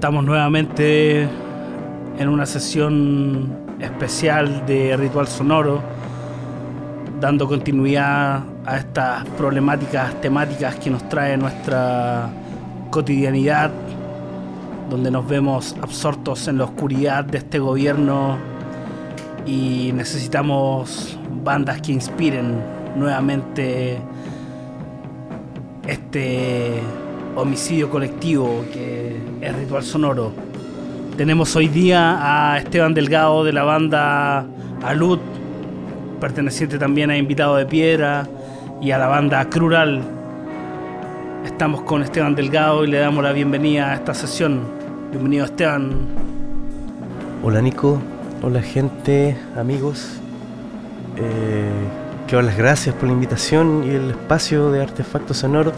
Estamos nuevamente en una sesión especial de Ritual Sonoro, dando continuidad a estas problemáticas temáticas que nos trae nuestra cotidianidad, donde nos vemos absortos en la oscuridad de este gobierno y necesitamos bandas que inspiren nuevamente este homicidio colectivo que es Ritual Sonoro. Tenemos hoy día a Esteban Delgado de la banda Alud, perteneciente también a Invitado de Piedra y a la banda Crural. Estamos con Esteban Delgado y le damos la bienvenida a esta sesión. Bienvenido Esteban. Hola Nico, hola gente, amigos. Eh, quiero dar las gracias por la invitación y el espacio de Artefacto Sonoro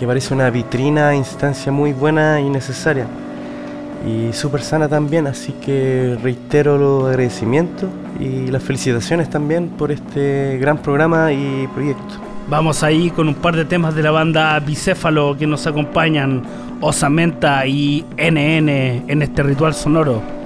que parece una vitrina, instancia muy buena y necesaria. Y súper sana también, así que reitero los agradecimientos y las felicitaciones también por este gran programa y proyecto. Vamos ahí con un par de temas de la banda Bicéfalo que nos acompañan, Osamenta y NN en este ritual sonoro.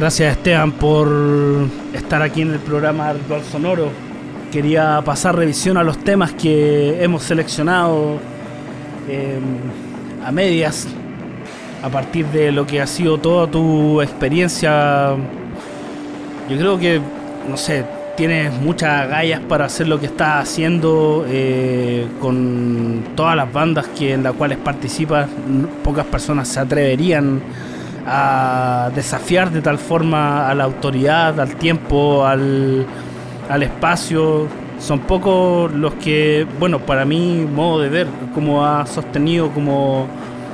Gracias Esteban por estar aquí en el programa Ritual Sonoro. Quería pasar revisión a los temas que hemos seleccionado em, a medias a partir de lo que ha sido toda tu experiencia. Yo creo que, no sé, tienes muchas gallas para hacer lo que estás haciendo eh, con todas las bandas que en las cuales participas. Pocas personas se atreverían a desafiar de tal forma a la autoridad, al tiempo, al, espacio. Son pocos los que, bueno, para mí, modo de ver, cómo ha sostenido como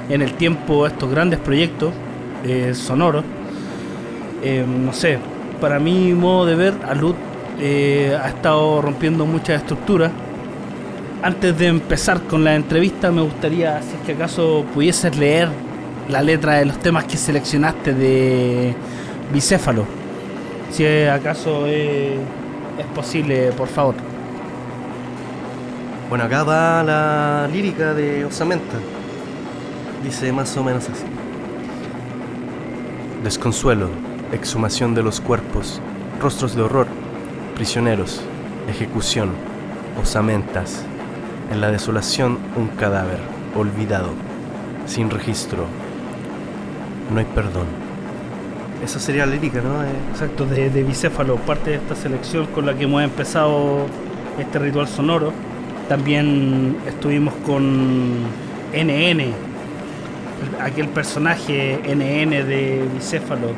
en el tiempo estos grandes proyectos eh, sonoros. Eh, no sé, para mí, modo de ver, Alud eh, ha estado rompiendo muchas estructuras. Antes de empezar con la entrevista, me gustaría, si es que acaso pudieses leer la letra de los temas que seleccionaste de Bicéfalo. Si acaso es, posible, por favor. Bueno, acá va la lírica de Osamenta. Dice más o menos así. Desconsuelo, exhumación de los cuerpos, rostros de horror, prisioneros, ejecución, osamentas. En la desolación un cadáver, olvidado, sin registro, no hay perdón. Esa sería la lírica, ¿no? Eh, Exacto, de, Bicéfalo, parte de esta selección con la que hemos empezado este ritual sonoro. También estuvimos con NN, aquel personaje NN de Bicéfalo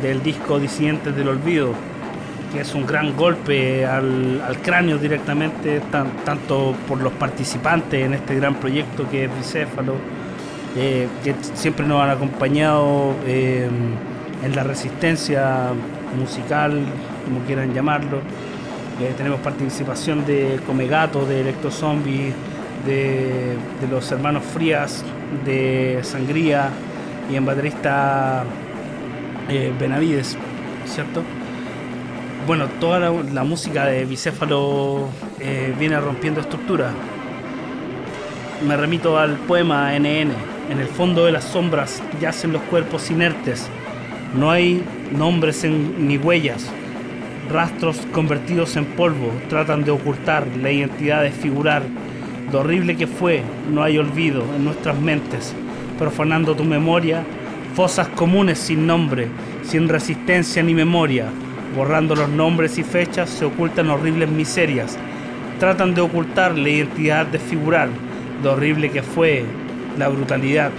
del disco Disidentes del Olvido, que es un gran golpe al, cráneo directamente, tanto por los participantes en este gran proyecto que es Bicéfalo, eh, que siempre nos han acompañado eh, en la resistencia musical, como quieran llamarlo. Eh, tenemos participación de Comegato, de Electrozombie, de, de los hermanos Frías, de Sangría y en baterista Benavides, ¿cierto? bueno, toda la, música de Bicéfalo eh, viene rompiendo estructura. Me remito al poema NN. En el fondo de las sombras yacen los cuerpos inertes. No hay nombres ni huellas. Rastros convertidos en polvo tratan de ocultar la identidad de figurar. Lo horrible que fue, no hay olvido en nuestras mentes. Profanando tu memoria, fosas comunes sin nombre, sin resistencia ni memoria Borrando los nombres y fechas se ocultan horribles miserias. Tratan de ocultar la identidad de figurar, lo horrible que fue, la brutalidad.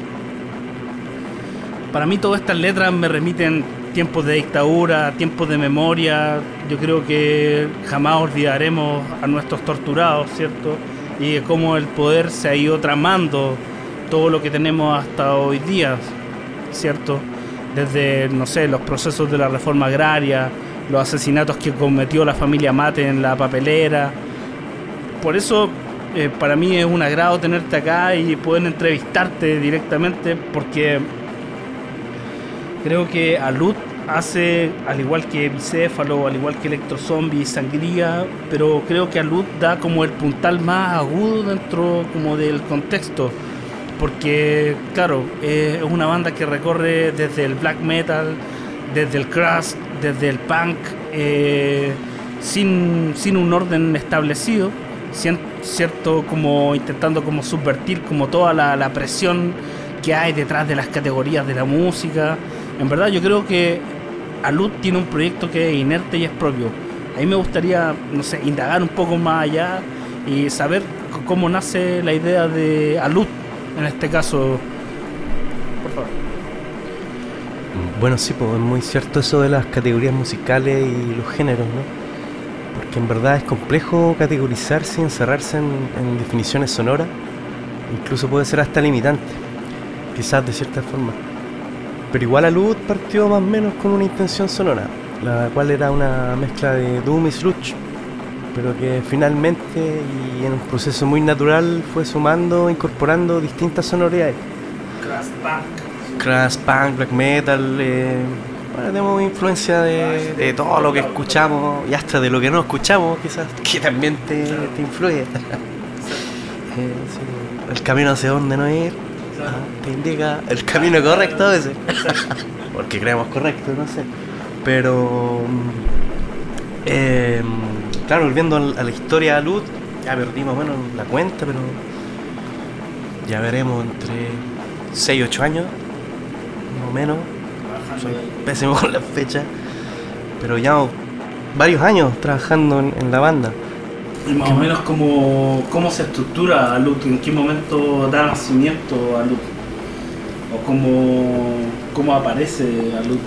Para mí todas estas letras me remiten tiempos de dictadura, tiempos de memoria. Yo creo que jamás olvidaremos a nuestros torturados, ¿cierto? Y cómo el poder se ha ido tramando todo lo que tenemos hasta hoy día, ¿cierto? Desde, no sé, los procesos de la reforma agraria, los asesinatos que cometió la familia Mate en la papelera. Por eso eh, para mí es un agrado tenerte acá y poder entrevistarte directamente porque creo que Alud hace, al igual que Bicéfalo, al igual que Electrozombie Sangría, pero creo que Alud da como el puntal más agudo dentro como del contexto. Porque, claro, es una banda que recorre desde el black metal, desde el crust, desde el punk, eh, sin, un orden establecido, cierto como intentando como subvertir como toda la, presión que hay detrás de las categorías de la música. En verdad yo creo que Alud tiene un proyecto que es inerte y es propio. A mí me gustaría, no sé, indagar un poco más allá y saber cómo nace la idea de Alud, en este caso, Bueno, sí, pues es muy cierto eso de las categorías musicales y los géneros, ¿no? Porque en verdad es complejo categorizarse y encerrarse en, definiciones sonoras. Incluso puede ser hasta limitante, quizás de cierta forma. Pero igual a Luz partió más o menos con una intención sonora, la cual era una mezcla de Doom y Sludge, pero que finalmente y en un proceso muy natural fue sumando, incorporando distintas sonoridades. Crash Punk crash punk, black metal. Eh, bueno, tenemos influencia de, todo lo que escuchamos y hasta de lo que no escuchamos, quizás, que también te, influye. Eh, el camino hacia donde no ir te indica el camino correcto a veces. Porque creemos correcto, no sé. Pero, eh, claro, volviendo a la historia de Luz, ya perdimos bueno, la cuenta, pero ya veremos entre 6 y 8 años menos. Soy pésimo con las fechas. Pero ya varios años trabajando en, la banda. Y más o menos cómo, cómo se estructura Alut, en qué momento da nacimiento a Alut. O cómo, cómo aparece Alut.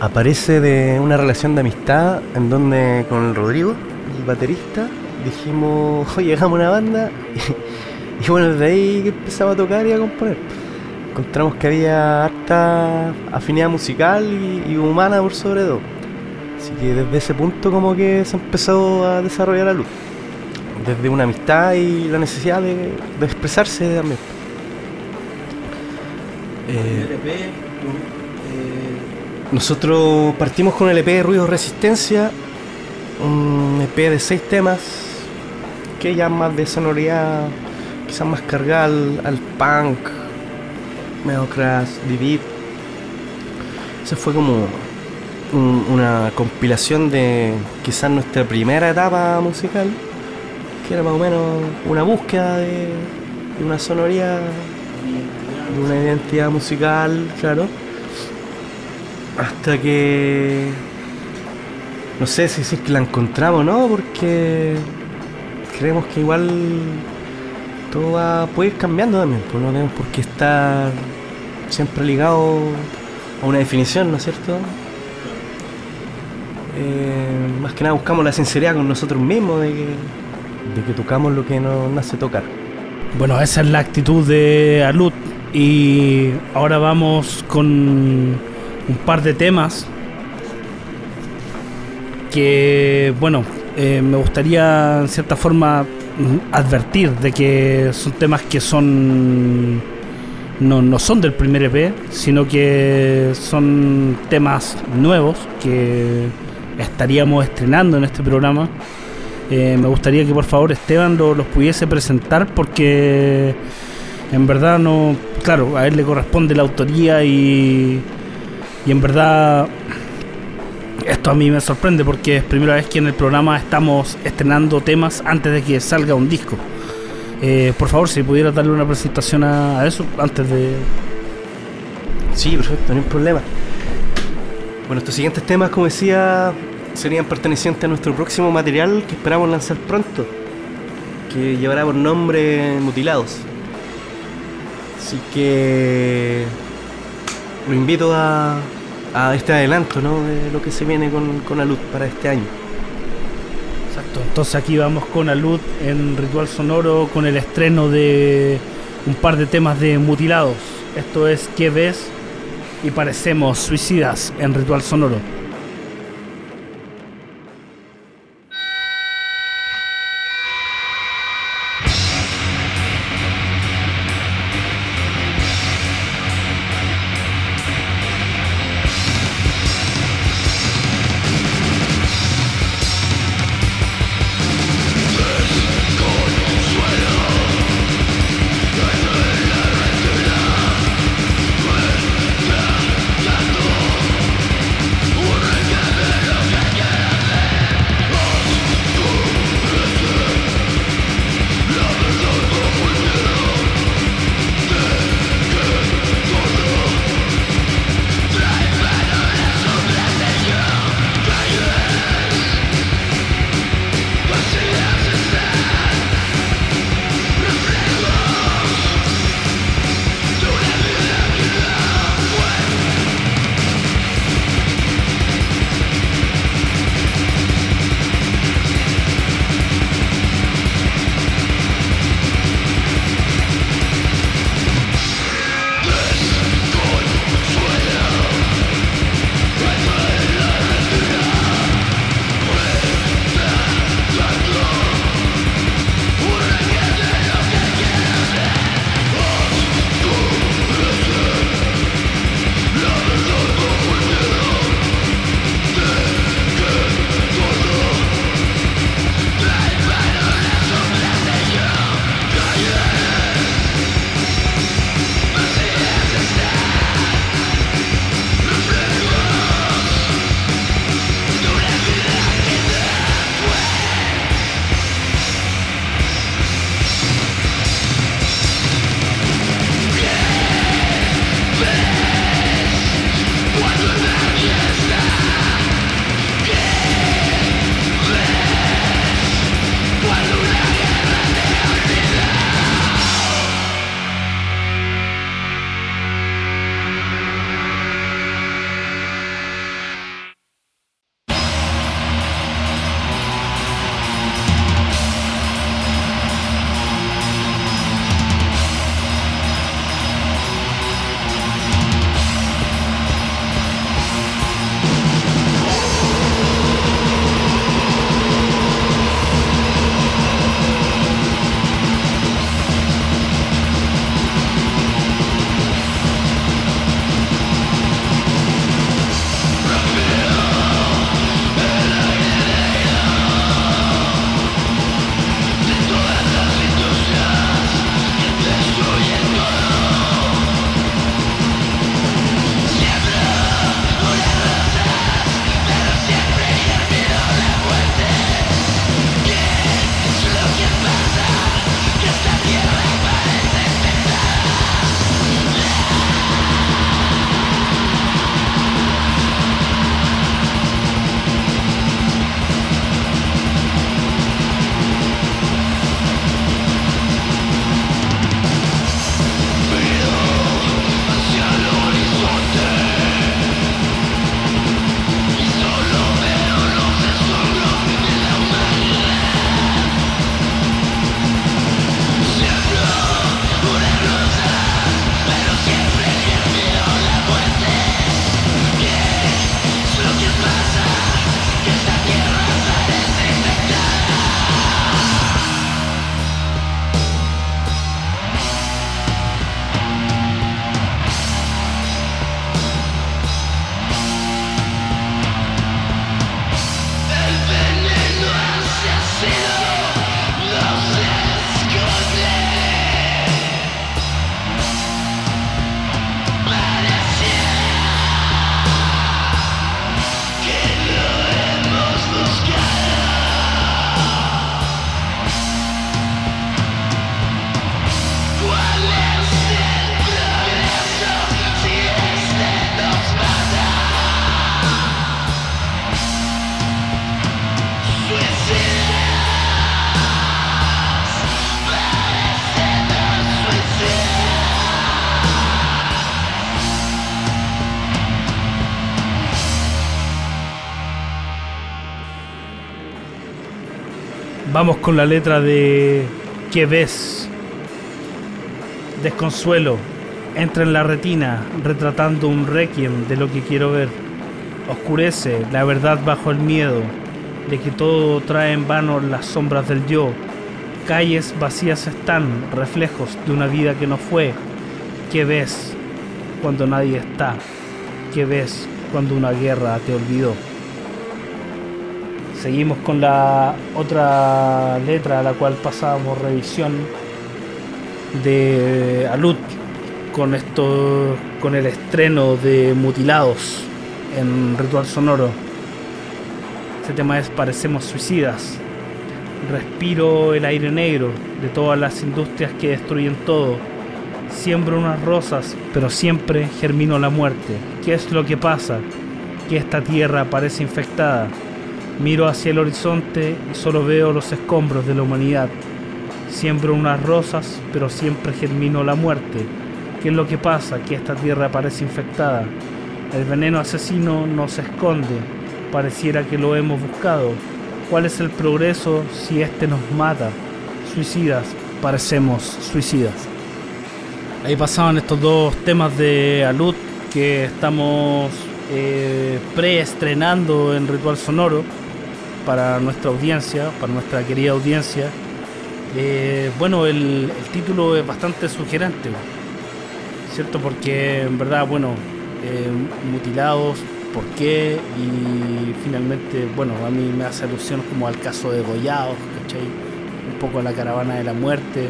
Aparece de una relación de amistad en donde con el Rodrigo, el baterista, dijimos, oye, llegamos a una banda y, bueno, desde ahí empezamos a tocar y a componer encontramos que había harta afinidad musical y, humana por sobre todo. Así que desde ese punto como que se empezó a desarrollar la luz. Desde una amistad y la necesidad de, expresarse también. Eh, eh, nosotros partimos con el EP de Ruido Resistencia, un EP de seis temas, que ya más de sonoridad, quizás más cargada al punk, Crash, Divid. Eso fue como una compilación de quizás nuestra primera etapa musical, que era más o menos una búsqueda de, una sonoría, de una identidad musical, claro. Hasta que no sé si es que la encontramos o no, porque creemos que igual todo va, puede ir cambiando también, pues no tenemos por qué estar siempre ligado a una definición, ¿no es cierto? Eh, más que nada buscamos la sinceridad con nosotros mismos de que, de que tocamos lo que nos nace tocar. Bueno, esa es la actitud de Alut y ahora vamos con un par de temas que, bueno, eh, me gustaría en cierta forma advertir de que son temas que son no, no son del primer EP, sino que son temas nuevos que estaríamos estrenando en este programa. Eh, me gustaría que por favor Esteban lo- los pudiese presentar porque en verdad no, claro, a él le corresponde la autoría y, y en verdad esto a mí me sorprende porque es primera vez que en el programa estamos estrenando temas antes de que salga un disco. Eh, por favor, si pudieras darle una presentación a, a eso antes de... Sí, perfecto, no hay problema. Bueno, estos siguientes temas, como decía, serían pertenecientes a nuestro próximo material que esperamos lanzar pronto, que llevará por nombre Mutilados. Así que lo invito a, a este adelanto ¿no? de lo que se viene con, con Alud para este año. Exacto. Entonces aquí vamos con Alud en Ritual Sonoro con el estreno de un par de temas de Mutilados. Esto es ¿Qué ves? Y parecemos suicidas en Ritual Sonoro. Vamos con la letra de ¿Qué ves? Desconsuelo entra en la retina retratando un requiem de lo que quiero ver. Oscurece la verdad bajo el miedo de que todo trae en vano las sombras del yo. Calles vacías están, reflejos de una vida que no fue. ¿Qué ves cuando nadie está? ¿Qué ves cuando una guerra te olvidó? Seguimos con la otra letra a la cual pasábamos revisión de Alut con esto con el estreno de Mutilados en Ritual Sonoro. Este tema es Parecemos suicidas. Respiro el aire negro de todas las industrias que destruyen todo. Siembro unas rosas, pero siempre germino la muerte. ¿Qué es lo que pasa? Que esta tierra parece infectada. Miro hacia el horizonte y solo veo los escombros de la humanidad. Siembro unas rosas, pero siempre germino la muerte. ¿Qué es lo que pasa? Que esta tierra parece infectada. El veneno asesino nos esconde. Pareciera que lo hemos buscado. ¿Cuál es el progreso si este nos mata? Suicidas, parecemos suicidas. Ahí pasaban estos dos temas de Alud que estamos eh, preestrenando en Ritual Sonoro para nuestra audiencia, para nuestra querida audiencia. Eh, bueno, el, título es bastante sugerente. ¿cierto? Porque en verdad, bueno, eh, mutilados, ¿por qué? Y finalmente, bueno, a mí me hace alusión como al caso de Goyados, ¿cachai? Un poco a la caravana de la muerte,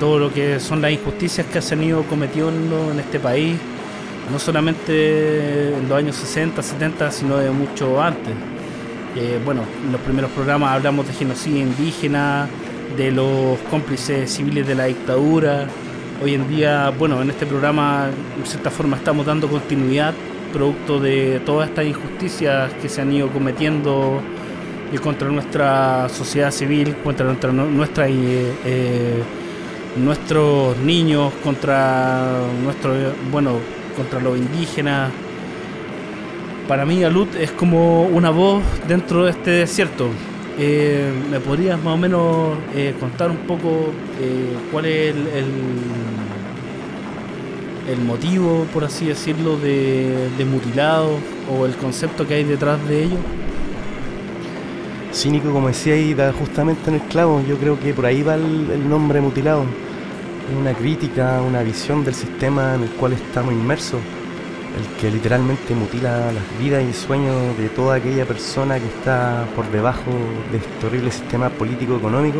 todo lo que son las injusticias que se han ido cometiendo en este país, no solamente en los años 60, 70, sino de mucho antes. Eh, bueno, en los primeros programas hablamos de genocidio indígena, de los cómplices civiles de la dictadura, Hoy en día, bueno, en este programa, de cierta forma, estamos dando continuidad producto de todas estas injusticias que se han ido cometiendo contra nuestra sociedad civil, contra nuestra, eh, eh, nuestros niños, contra nuestro, bueno, contra los indígenas. Para mí, Alud es como una voz dentro de este desierto. Eh, ¿Me podrías más o menos contar un poco cuál es el el motivo, por así decirlo, de, de mutilado o el concepto que hay detrás de ello? Cínico, como decía ahí, da justamente en el clavo. Yo creo que por ahí va el, nombre mutilado. Es una crítica, una visión del sistema en el cual estamos inmersos. El que literalmente mutila las vidas y sueños de toda aquella persona que está por debajo de este horrible sistema político-económico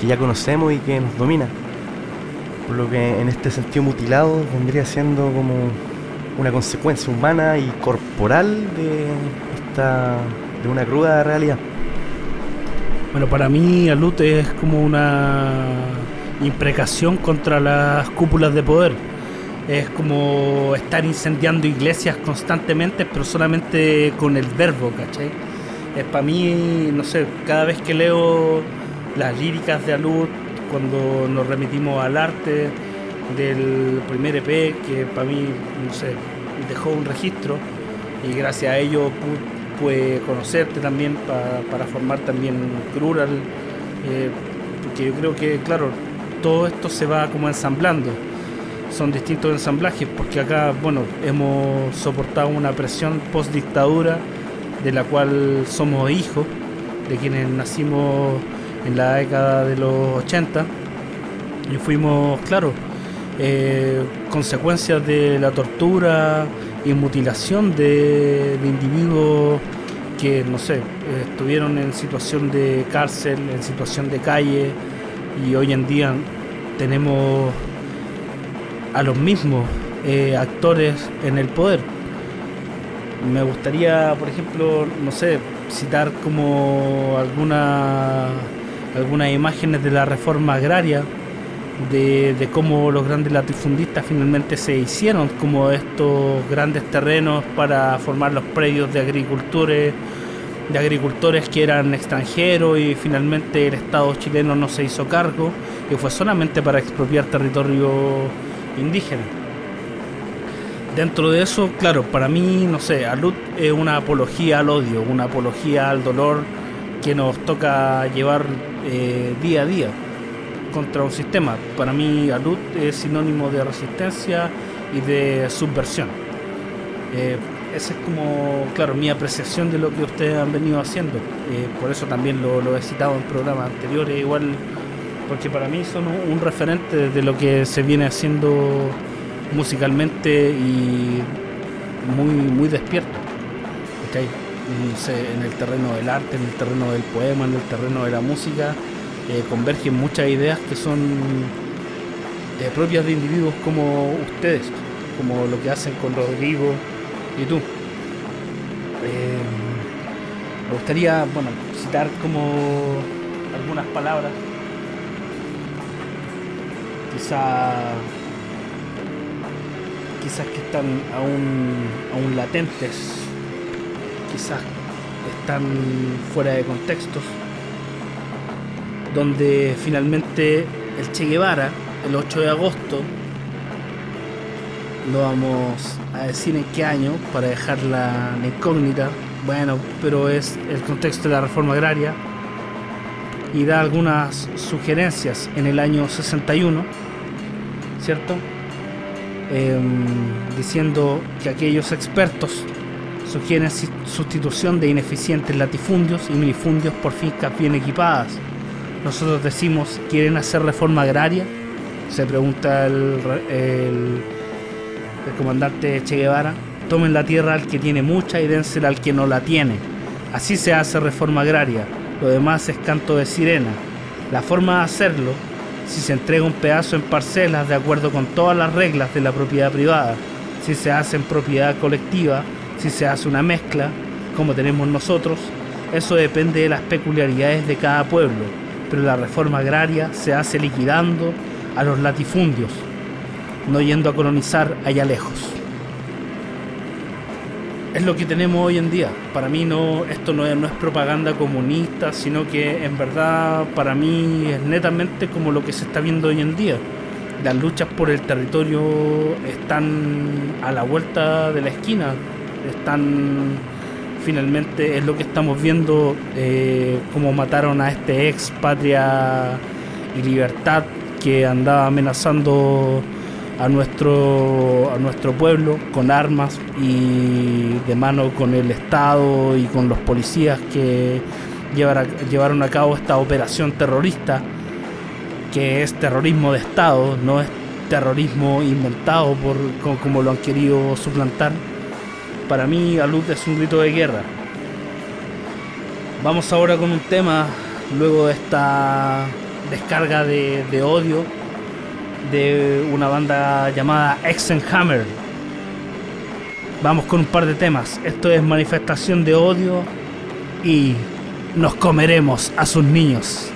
que ya conocemos y que nos domina por lo que en este sentido mutilado vendría siendo como una consecuencia humana y corporal de esta de una cruda realidad. Bueno, para mí Alut es como una imprecación contra las cúpulas de poder. Es como estar incendiando iglesias constantemente, pero solamente con el verbo, ¿cachai? Es para mí, no sé, cada vez que leo las líricas de Alut, cuando nos remitimos al arte del primer EP, que para mí, no sé, dejó un registro y gracias a ello pude conocerte también para formar también Crural, eh, porque yo creo que, claro, todo esto se va como ensamblando. Son distintos ensamblajes, porque acá, bueno, hemos soportado una presión post dictadura de la cual somos hijos, de quienes nacimos en la década de los 80 y fuimos, claro, eh, consecuencias de la tortura y mutilación de, individuos que, no sé, estuvieron en situación de cárcel, en situación de calle y hoy en día tenemos a los mismos eh, actores en el poder. Me gustaría, por ejemplo, no sé, citar como alguna algunas imágenes de la reforma agraria, de, cómo los grandes latifundistas finalmente se hicieron como estos grandes terrenos para formar los predios de agricultores, de agricultores que eran extranjeros y finalmente el Estado chileno no se hizo cargo y fue solamente para expropiar territorio indígena. Dentro de eso, claro, para mí, no sé, Alud es una apología al odio, una apología al dolor que nos toca llevar eh, día a día contra un sistema. Para mí, Alud es sinónimo de resistencia y de subversión. Eh, esa es como, claro, mi apreciación de lo que ustedes han venido haciendo. Eh, por eso también lo, he citado en programas anteriores, igual, porque para mí son un, referente de lo que se viene haciendo musicalmente y muy, muy despierto. en el terreno del arte, en el terreno del poema, en el terreno de la música, eh, convergen muchas ideas que son eh, propias de individuos como ustedes, como lo que hacen con Rodrigo y tú. Eh, me gustaría bueno, citar como algunas palabras, quizá quizás que están aún, aún latentes, quizás están fuera de contextos, donde finalmente el Che Guevara, el 8 de agosto, lo vamos a decir en qué año para dejarla en incógnita, bueno, pero es el contexto de la reforma agraria y da algunas sugerencias en el año 61, ¿cierto? Em, diciendo que aquellos expertos sugieren sustitución de ineficientes latifundios y minifundios por fincas bien equipadas. Nosotros decimos, ¿quieren hacer reforma agraria? Se pregunta el, el, comandante Che Guevara. Tomen la tierra al que tiene mucha y dénsela al que no la tiene. Así se hace reforma agraria. Lo demás es canto de sirena. La forma de hacerlo si se entrega un pedazo en parcelas de acuerdo con todas las reglas de la propiedad privada, si se hace en propiedad colectiva, si se hace una mezcla, como tenemos nosotros, eso depende de las peculiaridades de cada pueblo, pero la reforma agraria se hace liquidando a los latifundios, no yendo a colonizar allá lejos es lo que tenemos hoy en día. Para mí no, esto no es, no es propaganda comunista, sino que en verdad para mí es netamente como lo que se está viendo hoy en día. Las luchas por el territorio están a la vuelta de la esquina, están finalmente es lo que estamos viendo eh, como mataron a este ex patria y libertad que andaba amenazando a nuestro, a nuestro pueblo con armas y de mano con el Estado y con los policías que llevaron a cabo esta operación terrorista, que es terrorismo de Estado, no es terrorismo inventado por como, lo han querido suplantar. Para mí, a luz es un grito de guerra. Vamos ahora con un tema, luego de esta descarga de, de odio de una banda llamada Exenhammer. Vamos con un par de temas. Esto es manifestación de odio y nos comeremos a sus niños.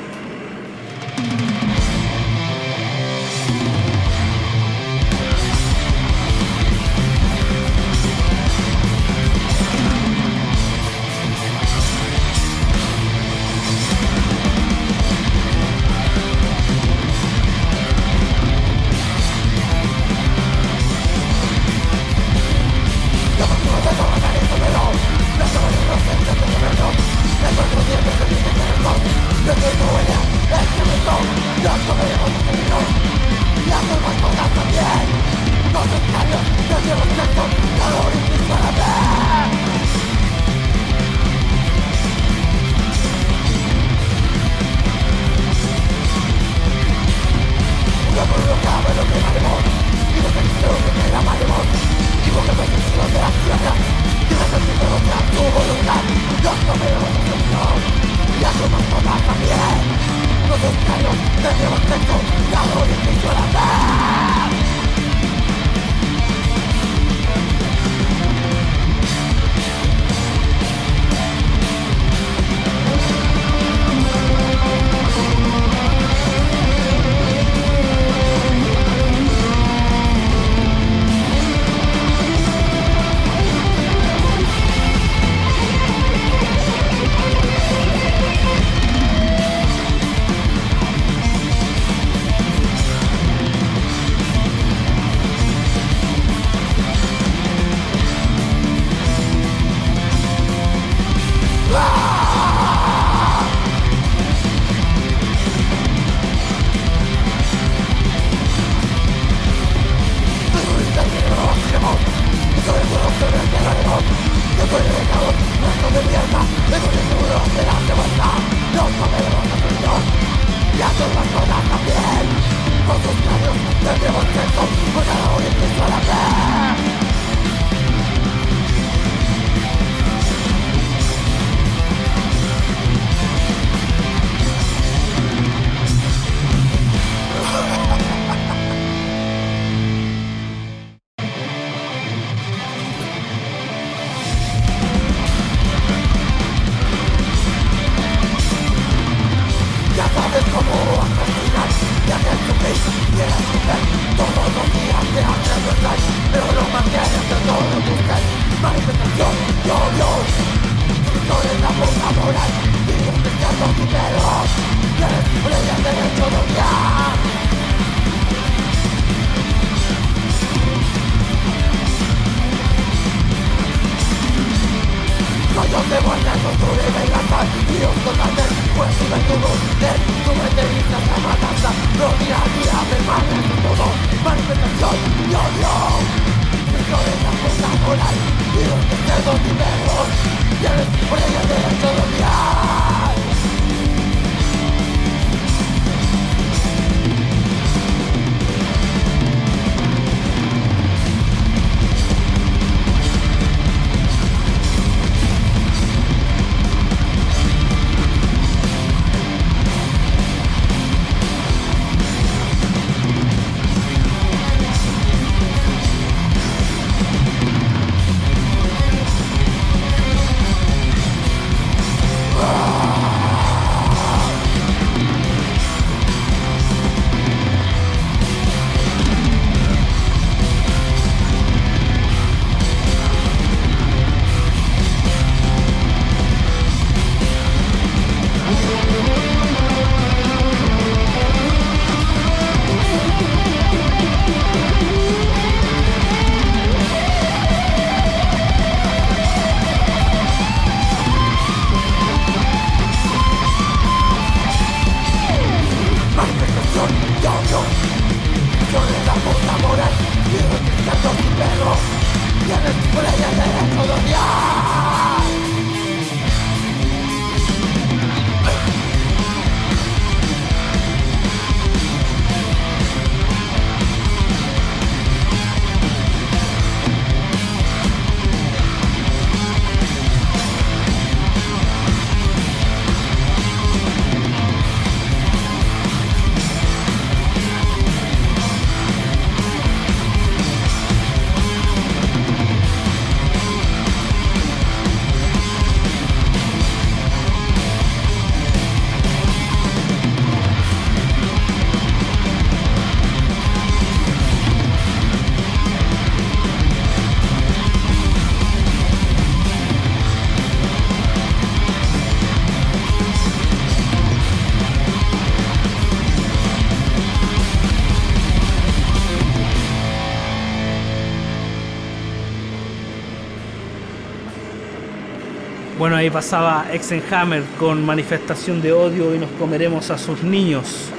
Ahí pasaba Exenhammer con manifestación de odio y nos comeremos a sus niños.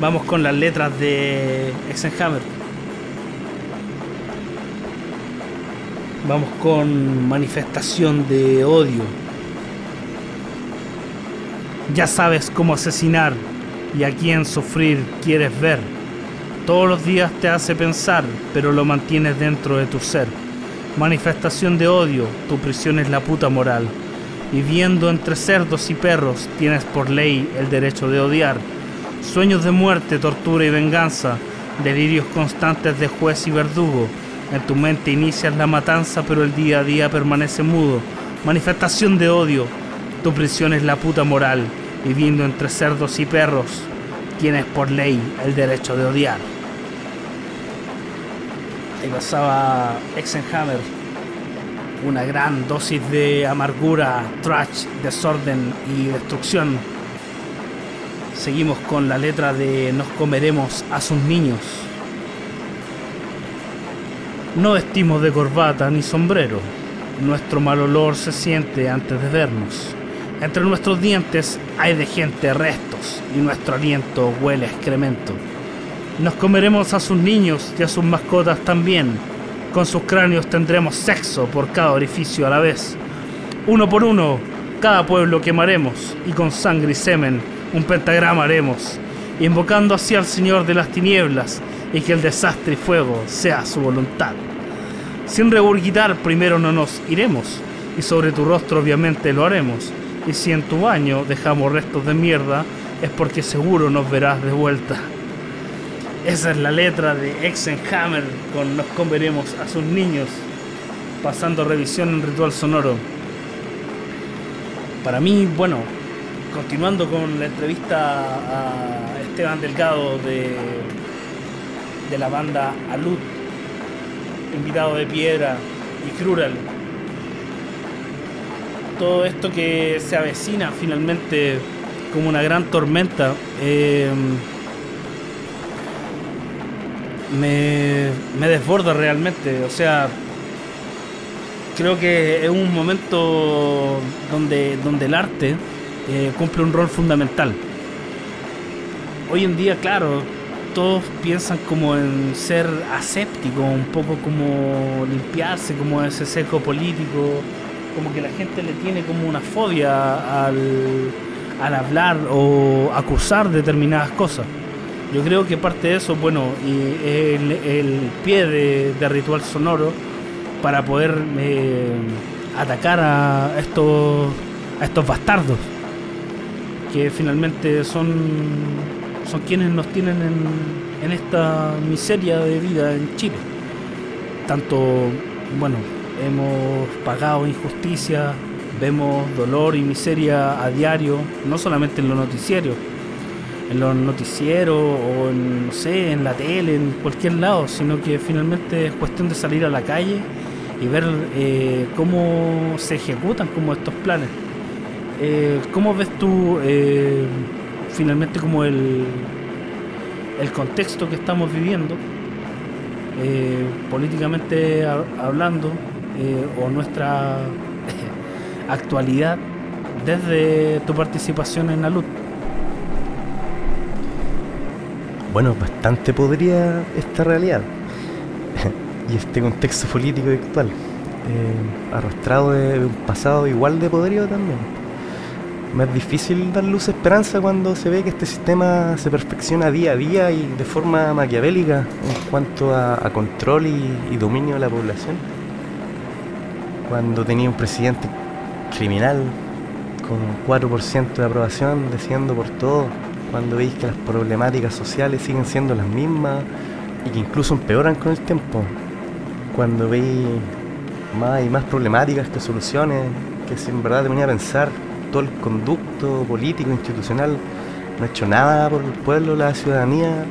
Vamos con las letras de Exenhammer. Vamos con manifestación de odio. Ya sabes cómo asesinar y a quién sufrir quieres ver. Todos los días te hace pensar, pero lo mantienes dentro de tu ser. Manifestación de odio, tu prisión es la puta moral. Viviendo entre cerdos y perros, tienes por ley el derecho de odiar. Sueños de muerte, tortura y venganza, delirios constantes de juez y verdugo. En tu mente inicias la matanza, pero el día a día permanece mudo. Manifestación de odio, tu prisión es la puta moral. Viviendo entre cerdos y perros, tienes por ley el derecho de odiar. Ahí pasaba Exenhammer. Una gran dosis de amargura, trash, desorden y destrucción. Seguimos con la letra de Nos comeremos a sus niños. No vestimos de corbata ni sombrero. Nuestro mal olor se siente antes de vernos. Entre nuestros dientes hay de gente restos y nuestro aliento huele a excremento. Nos comeremos a sus niños y a sus mascotas también. Con sus cráneos tendremos sexo por cada orificio a la vez. Uno por uno, cada pueblo quemaremos y con sangre y semen un pentagrama haremos, invocando así al Señor de las tinieblas y que el desastre y fuego sea su voluntad. Sin regurgitar primero no nos iremos y sobre tu rostro obviamente lo haremos. Y si en tu baño dejamos restos de mierda, es porque seguro nos verás de vuelta. Esa es la letra de Exenhammer con Nos comeremos a sus niños, pasando revisión en ritual sonoro. Para mí, bueno, continuando con la entrevista a Esteban Delgado de, de la banda Alud, invitado de Piedra y Crural. Todo esto que se avecina finalmente como una gran tormenta. Eh, me, me desborda realmente. O sea, creo que es un momento donde, donde el arte eh, cumple un rol fundamental. Hoy en día, claro, todos piensan como en ser aséptico, un poco como limpiarse, como ese seco político, como que la gente le tiene como una fobia al, al hablar o acusar determinadas cosas. Yo creo que parte de eso, bueno, el, el pie de, ritual sonoro para poder eh, atacar a estos, a estos bastardos que finalmente son, son quienes nos tienen en, en esta miseria de vida en Chile. Tanto, bueno, hemos pagado injusticia, vemos dolor y miseria a diario, no solamente en los noticiarios, en los noticieros o en, no sé, en la tele, en cualquier lado, sino que finalmente es cuestión de salir a la calle y ver eh, cómo se ejecutan como estos planes. Eh, ¿Cómo ves tú eh, finalmente como el, el contexto que estamos viviendo, políticamente hablando, o nuestra actualidad desde tu participación en la lucha? Bueno, bastante podría esta realidad y este contexto político actual, eh, arrastrado de, un pasado igual de podrido también. Me es difícil dar luz esperanza cuando se ve que este sistema se perfecciona día a día y de forma maquiavélica en cuanto a, control y, dominio de la población. Cuando tenía un presidente criminal con un 4% de aprobación, decidiendo por todo, cuando veis que las problemáticas sociales siguen siendo las mismas y que incluso empeoran con el tiempo, cuando veis más y más problemáticas que soluciones, que si en verdad te venía a pensar todo el conducto político, institucional, no ha hecho nada por el pueblo, la ciudadanía,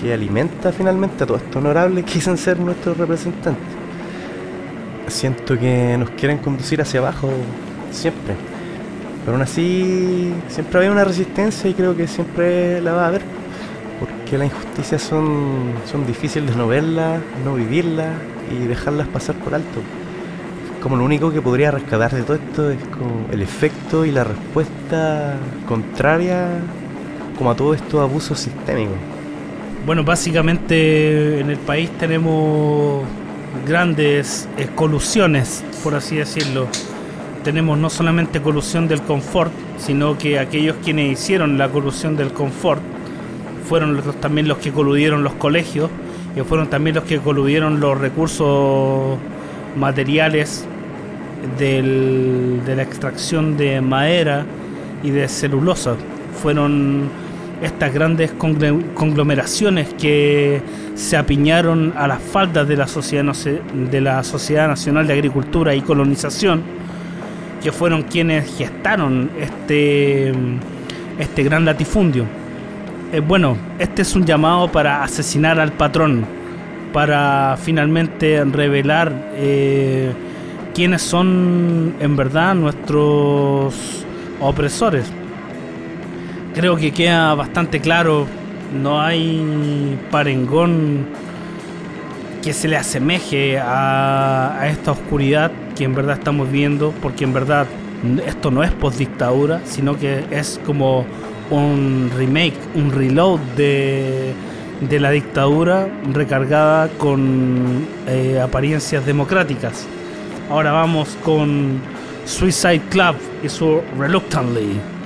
que alimenta finalmente a todo esto honorable que dicen ser nuestros representantes. Siento que nos quieren conducir hacia abajo siempre pero aún así, siempre había una resistencia y creo que siempre la va a haber. Porque las injusticias son, son difíciles de no verlas, no vivirlas y dejarlas pasar por alto. Como lo único que podría rescatar de todo esto es como el efecto y la respuesta contraria como a todos estos abusos sistémicos. Bueno, básicamente en el país tenemos grandes colusiones, por así decirlo tenemos no solamente colusión del confort, sino que aquellos quienes hicieron la colusión del confort fueron también los que coludieron los colegios y fueron también los que coludieron los recursos materiales de la extracción de madera y de celulosa. Fueron estas grandes conglomeraciones que se apiñaron a las faldas de la Sociedad, de la Sociedad Nacional de Agricultura y Colonización que fueron quienes gestaron este, este gran latifundio. Eh, bueno, este es un llamado para asesinar al patrón, para finalmente revelar eh, quiénes son en verdad nuestros opresores. Creo que queda bastante claro, no hay parengón que se le asemeje a, a esta oscuridad que en verdad estamos viendo, porque en verdad esto no es post-dictadura, sino que es como un remake, un reload de, de la dictadura recargada con eh, apariencias democráticas. Ahora vamos con Suicide Club y su Reluctantly.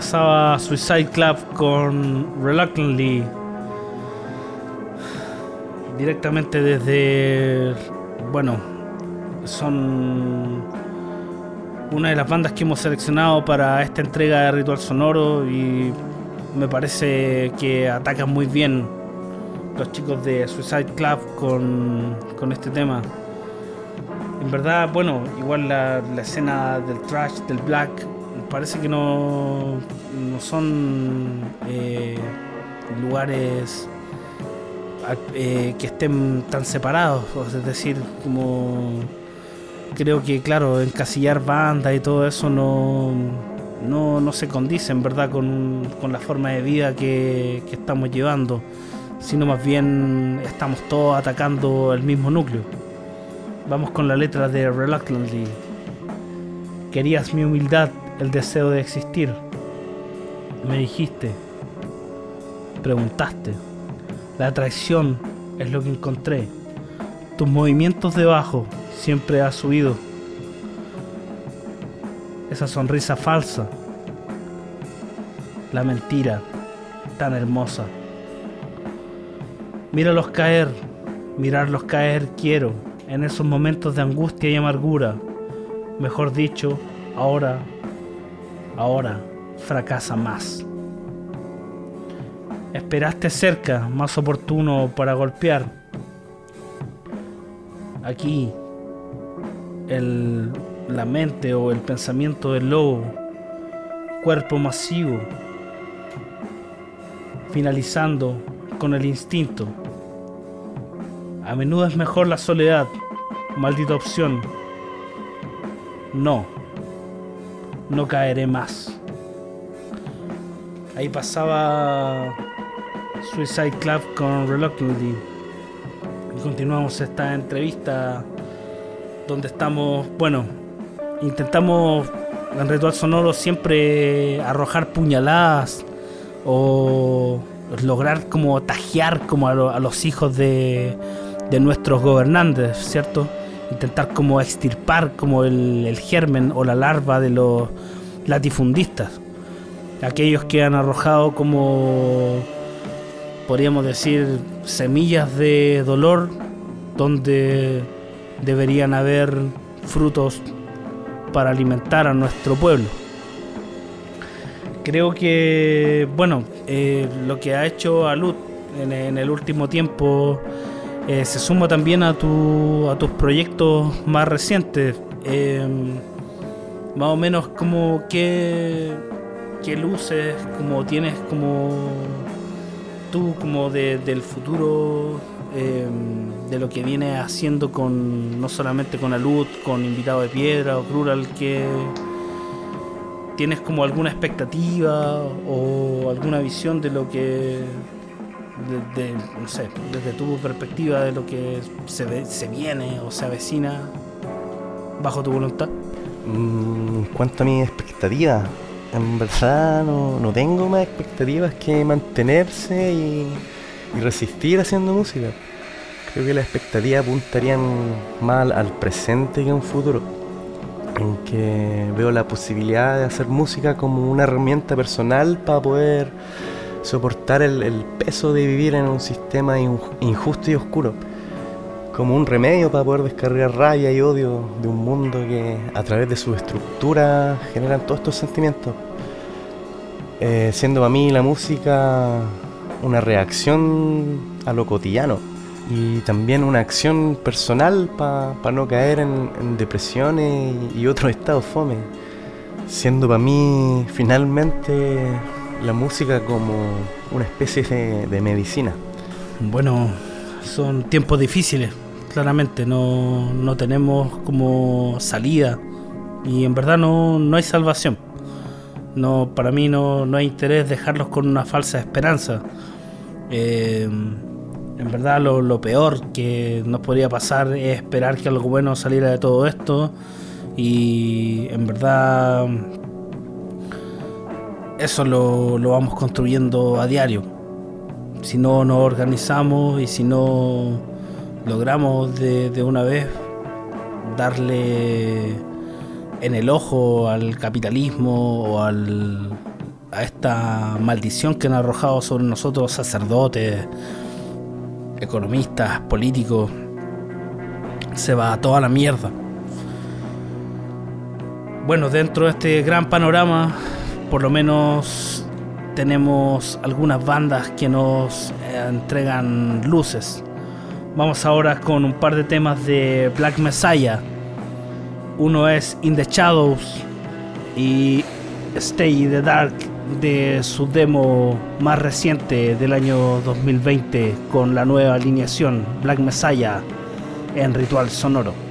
Pasaba Suicide Club con Reluctantly. Directamente desde. Bueno, son una de las bandas que hemos seleccionado para esta entrega de Ritual Sonoro y me parece que atacan muy bien los chicos de Suicide Club con, con este tema. En verdad, bueno, igual la, la escena del trash, del black, parece que no, no son eh, lugares eh, que estén tan separados, es decir, como creo que claro, encasillar bandas y todo eso no, no, no se condice en verdad con, con la forma de vida que, que estamos llevando, sino más bien estamos todos atacando el mismo núcleo. Vamos con la letra de Reluctantly. Querías mi humildad el deseo de existir. Me dijiste, preguntaste. La atracción es lo que encontré. Tus movimientos debajo siempre has subido. Esa sonrisa falsa. La mentira tan hermosa. Míralos caer, mirarlos caer quiero en esos momentos de angustia y amargura. Mejor dicho, ahora ahora fracasa más. Esperaste cerca, más oportuno para golpear. Aquí, el, la mente o el pensamiento del lobo, cuerpo masivo, finalizando con el instinto. A menudo es mejor la soledad, maldita opción. No no caeré más. Ahí pasaba Suicide Club con Reluctantly. Y continuamos esta entrevista donde estamos, bueno, intentamos en Ritual Sonoro siempre arrojar puñaladas o lograr como tajear como a, los hijos de, de nuestros gobernantes, ¿cierto? Intentar como extirpar como el, germen o la larva de los latifundistas. Aquellos que han arrojado como, podríamos decir, semillas de dolor donde deberían haber frutos para alimentar a nuestro pueblo. Creo que, bueno, eh, lo que ha hecho Alud en, en el último tiempo eh, se suma también a, tu, a tus proyectos más recientes. Em, más o menos como qué, qué luces como tienes como tú como del futuro em, de lo que viene haciendo con no solamente con Alud, con Invitado de Piedra o Crural que tienes como alguna expectativa o alguna visión de lo que de, no sé, desde tu perspectiva de lo que se, se viene o se avecina bajo tu voluntad? Mm, en cuanto a mi expectativa, en verdad no, tengo más expectativas que mantenerse y, resistir haciendo música. Creo que las expectativas apuntarían más al presente que a un futuro, en que veo la posibilidad de hacer música como una herramienta personal para poder soportar el, peso de vivir en un sistema injusto y oscuro, como un remedio para poder descargar rabia y odio de un mundo que a través de su estructura generan todos estos sentimientos. Eh, siendo para mí la música una reacción a lo cotidiano y también una acción personal para no caer en, depresiones y, y otros estados fome. Siendo para mí finalmente la música como una especie de, medicina? Bueno, son tiempos difíciles, claramente, no, no, tenemos como salida y en verdad no, no hay salvación. No, para mí no, no hay interés dejarlos con una falsa esperanza. Eh, en verdad lo, lo, peor que nos podría pasar es esperar que algo bueno saliera de todo esto y en verdad eso lo, vamos construyendo a diario. Si no nos organizamos y si no logramos de, una vez darle en el ojo al capitalismo o al, a esta maldición que han arrojado sobre nosotros sacerdotes, economistas, políticos, se va a toda la mierda. Bueno, dentro de este gran panorama, por lo menos tenemos algunas bandas que nos eh, entregan luces. Vamos ahora con un par de temas de Black Messiah. Uno es In the Shadows y Stay in the Dark de su demo más reciente del año 2020 con la nueva alineación Black Messiah en Ritual Sonoro.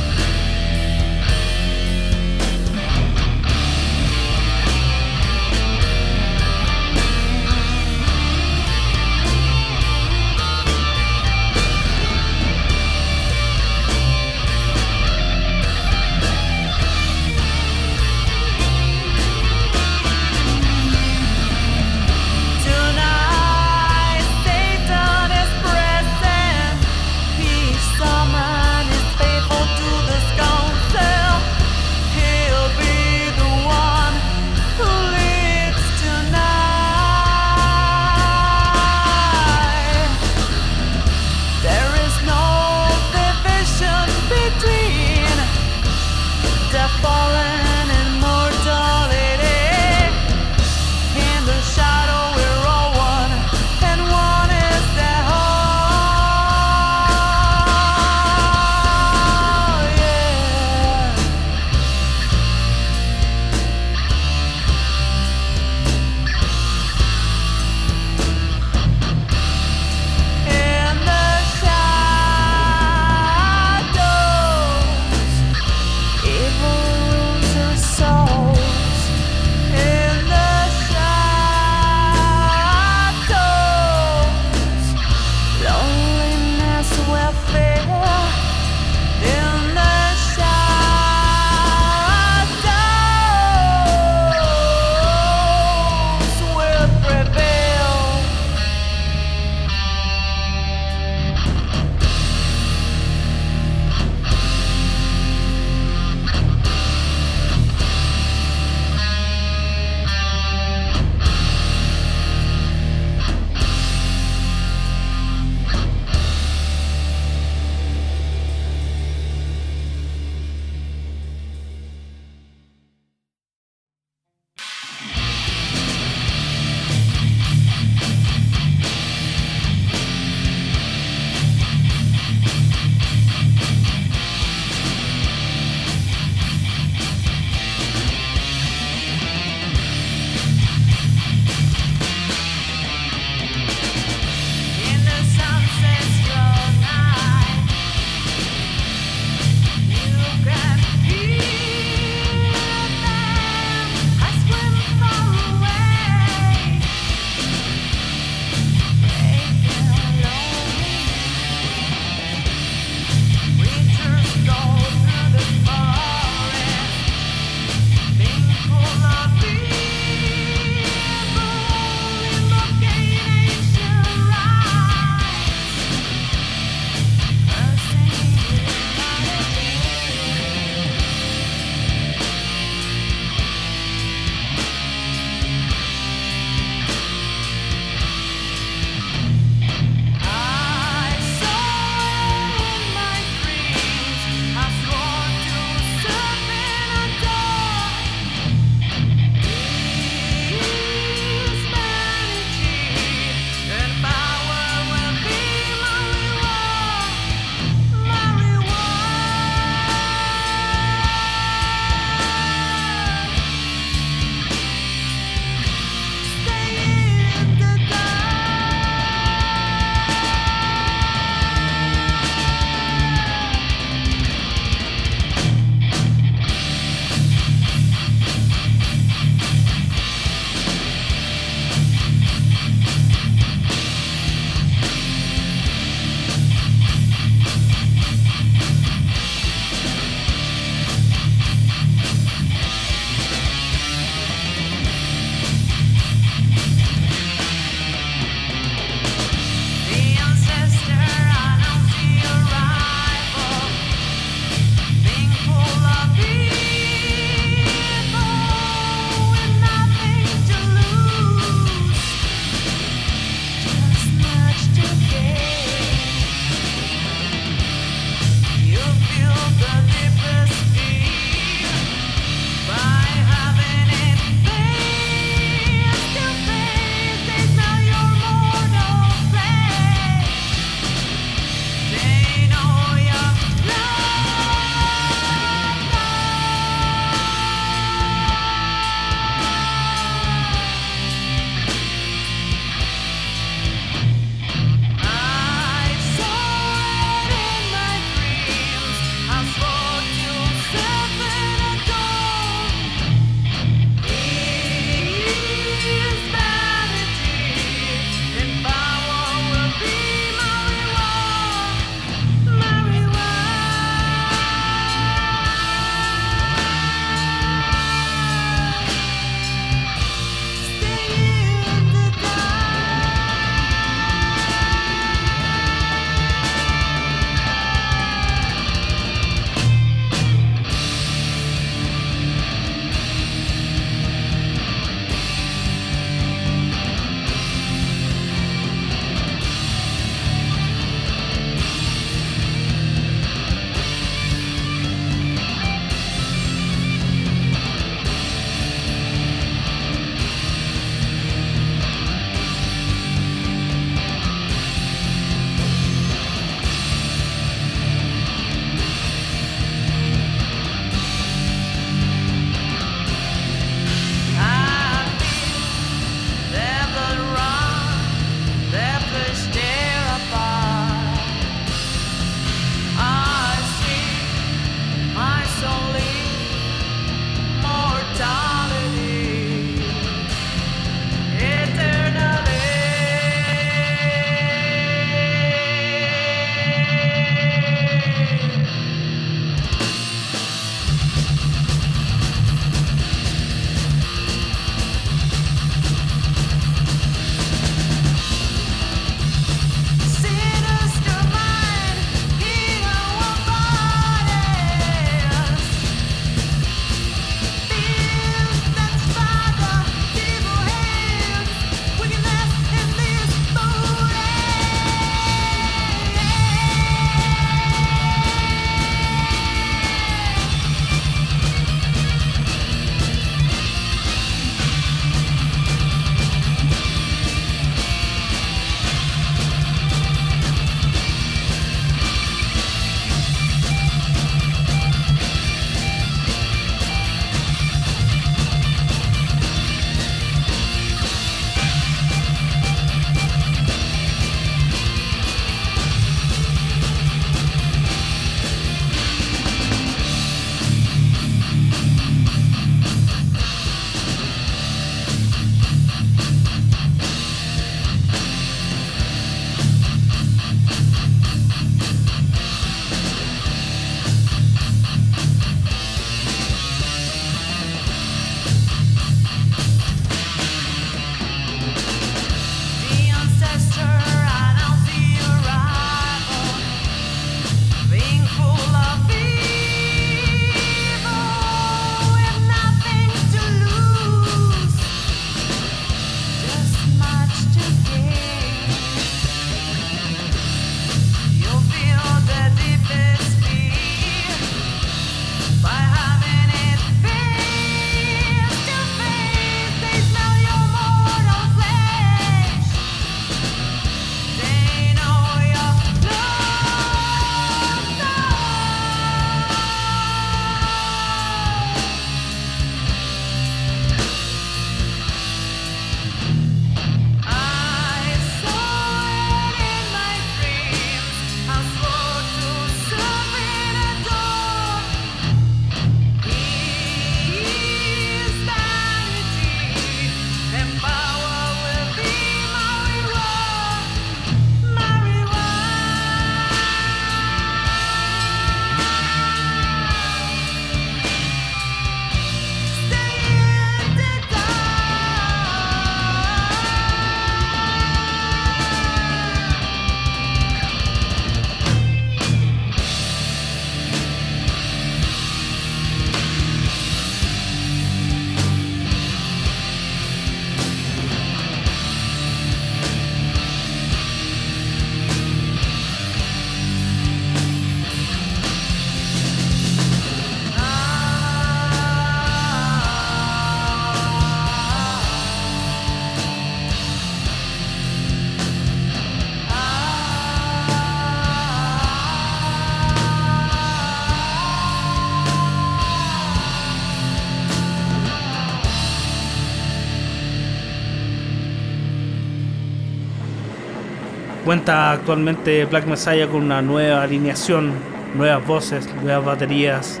Actualmente Black Messiah con una nueva alineación, nuevas voces, nuevas baterías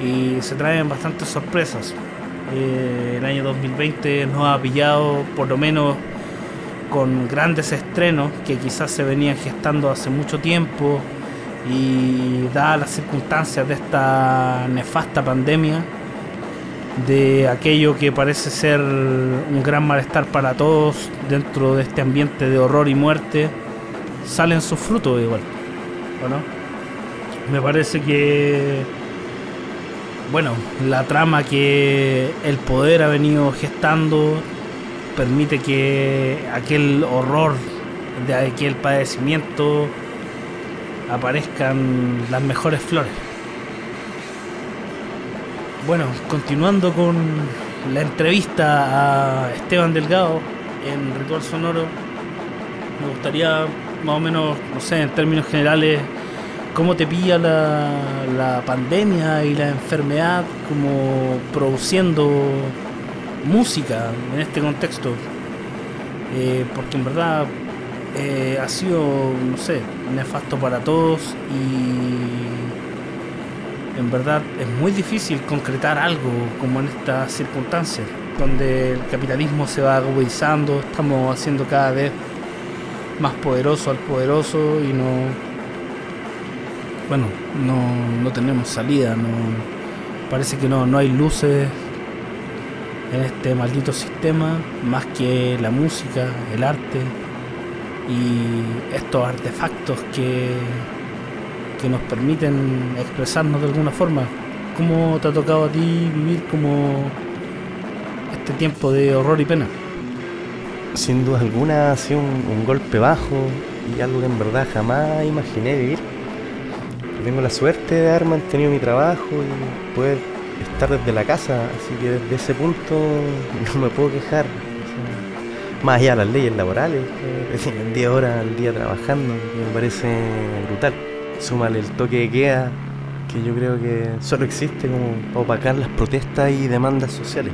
y se traen bastantes sorpresas. Eh, el año 2020 nos ha pillado por lo menos con grandes estrenos que quizás se venían gestando hace mucho tiempo y dadas las circunstancias de esta nefasta pandemia, de aquello que parece ser un gran malestar para todos dentro de este ambiente de horror y muerte, salen sus frutos igual. Bueno, me parece que, bueno, la trama que el poder ha venido gestando permite que aquel horror de aquel padecimiento aparezcan las mejores flores. Bueno, continuando con la entrevista a Esteban Delgado en Ritual Sonoro, me gustaría más o menos, no sé, en términos generales, cómo te pilla la, la pandemia y la enfermedad como produciendo música en este contexto. Eh, porque en verdad eh, ha sido, no sé, nefasto para todos y en verdad es muy difícil concretar algo como en estas circunstancias, donde el capitalismo se va agudizando, estamos haciendo cada vez más poderoso al poderoso y no, bueno, no, no tenemos salida, no, parece que no, no hay luces en este maldito sistema más que la música, el arte y estos artefactos que que nos permiten expresarnos de alguna forma. ¿Cómo te ha tocado a ti vivir como este tiempo de horror y pena? Sin duda alguna ha sido un, golpe bajo y algo que en verdad jamás imaginé vivir. Tengo la suerte de haber mantenido mi trabajo y poder estar desde la casa, así que desde ese punto no me puedo quejar. más allá de las leyes laborales, que 10 horas al día trabajando, me parece brutal súmale el toque de queda, que yo creo que solo existe como para opacar las protestas y demandas sociales.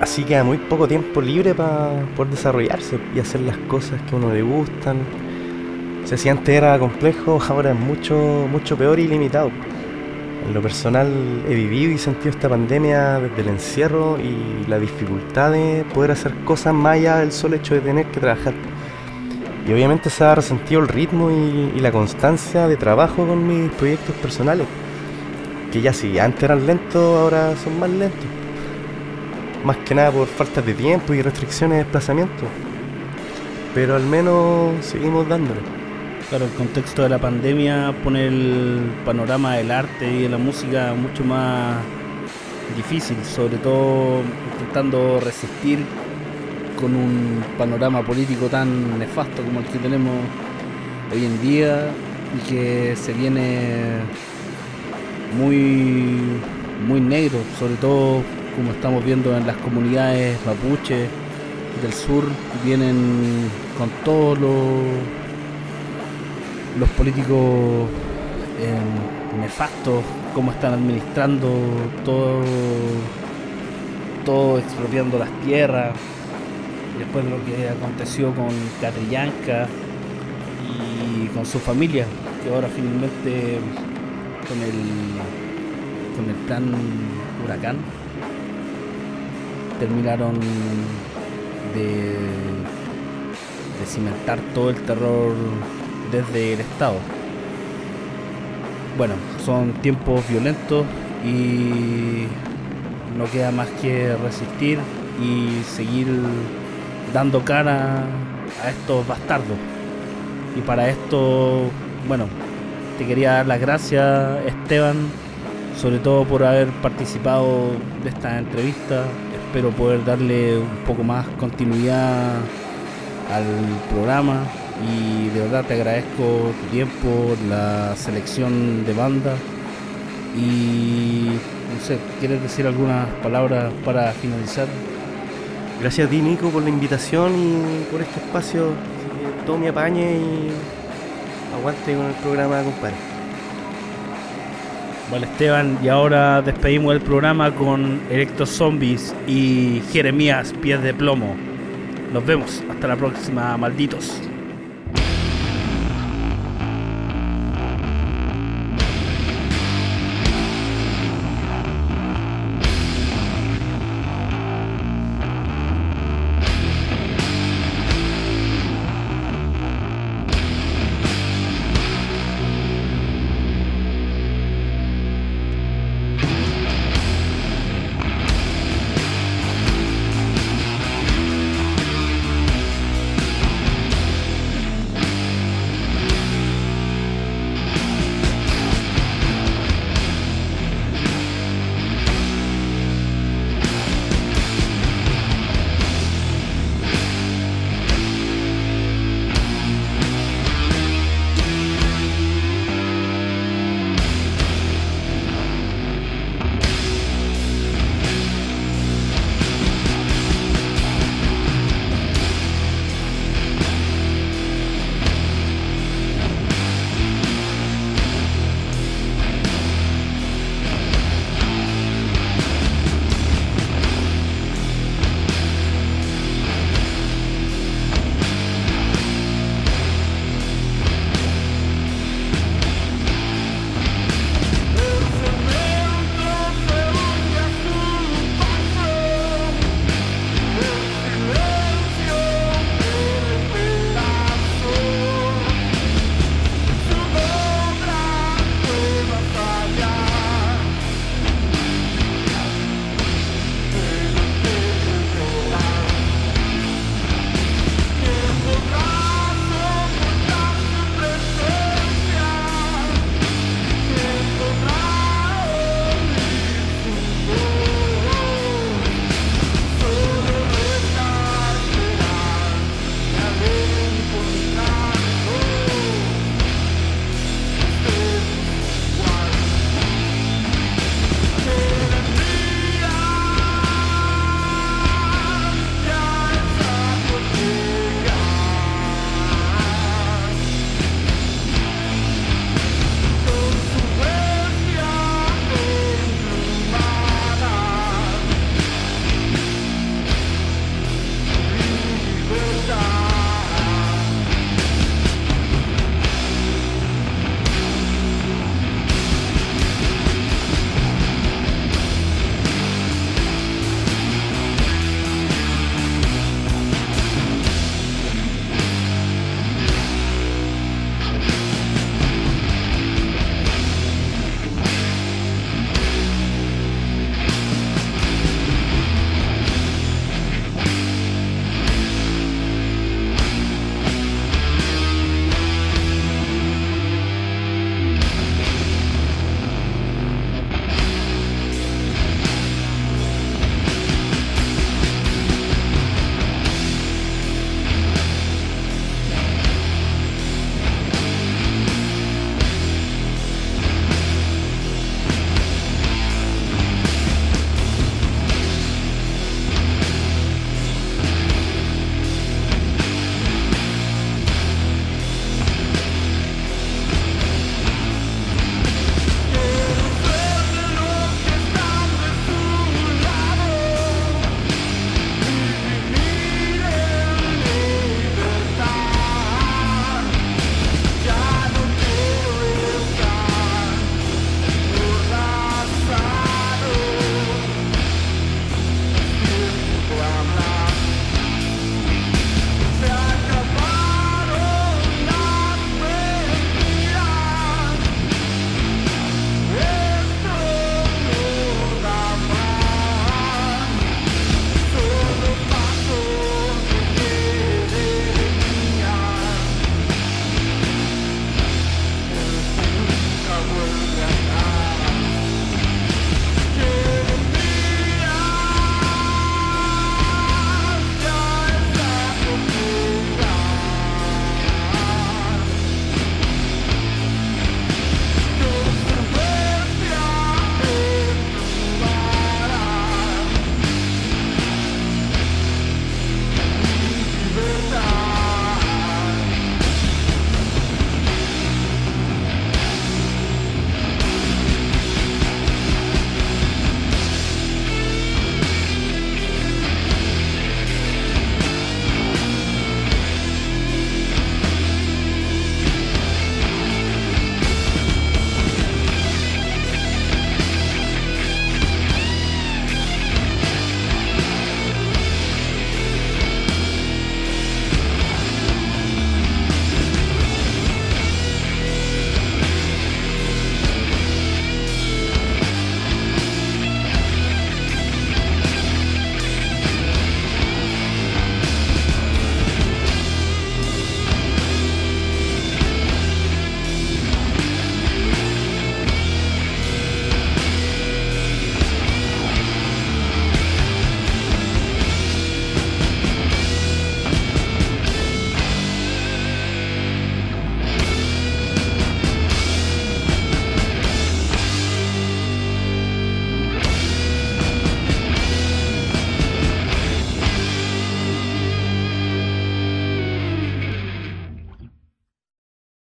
Así que hay muy poco tiempo libre para poder desarrollarse y hacer las cosas que a uno le gustan. O sea, si antes era complejo, ahora es mucho, mucho peor y limitado. En lo personal he vivido y sentido esta pandemia desde el encierro y la dificultad de poder hacer cosas más allá del solo hecho de tener que trabajar. Y obviamente se ha resentido el ritmo y, la constancia de trabajo con mis proyectos personales. Que ya si antes eran lentos, ahora son más lentos. Más que nada por falta de tiempo y restricciones de desplazamiento. Pero al menos seguimos dándole. Claro, el contexto de la pandemia pone el panorama del arte y de la música mucho más difícil, sobre todo intentando resistir con un panorama político tan nefasto como el que tenemos hoy en día y que se viene muy, muy negro, sobre todo como estamos viendo en las comunidades mapuche del sur, vienen con todos los, los políticos eh, nefastos, cómo están administrando todo, todo expropiando las tierras después de lo que aconteció con Catrillanca y con su familia, que ahora finalmente con el, con el plan huracán terminaron de, de cimentar todo el terror desde el Estado. Bueno, son tiempos violentos y no queda más que resistir y seguir dando cara a estos bastardos. Y para esto, bueno, te quería dar las gracias, Esteban, sobre todo por haber participado de esta entrevista. Espero poder darle un poco más continuidad al programa y de verdad te agradezco tu tiempo, la selección de banda y no sé, ¿quieres decir algunas palabras para finalizar? Gracias a ti, Nico, por la invitación y por este espacio. todo me apañe y aguante con el programa, compadre. Vale, Esteban, y ahora despedimos el programa con Electro Zombies y Jeremías Pies de Plomo. Nos vemos. Hasta la próxima, malditos.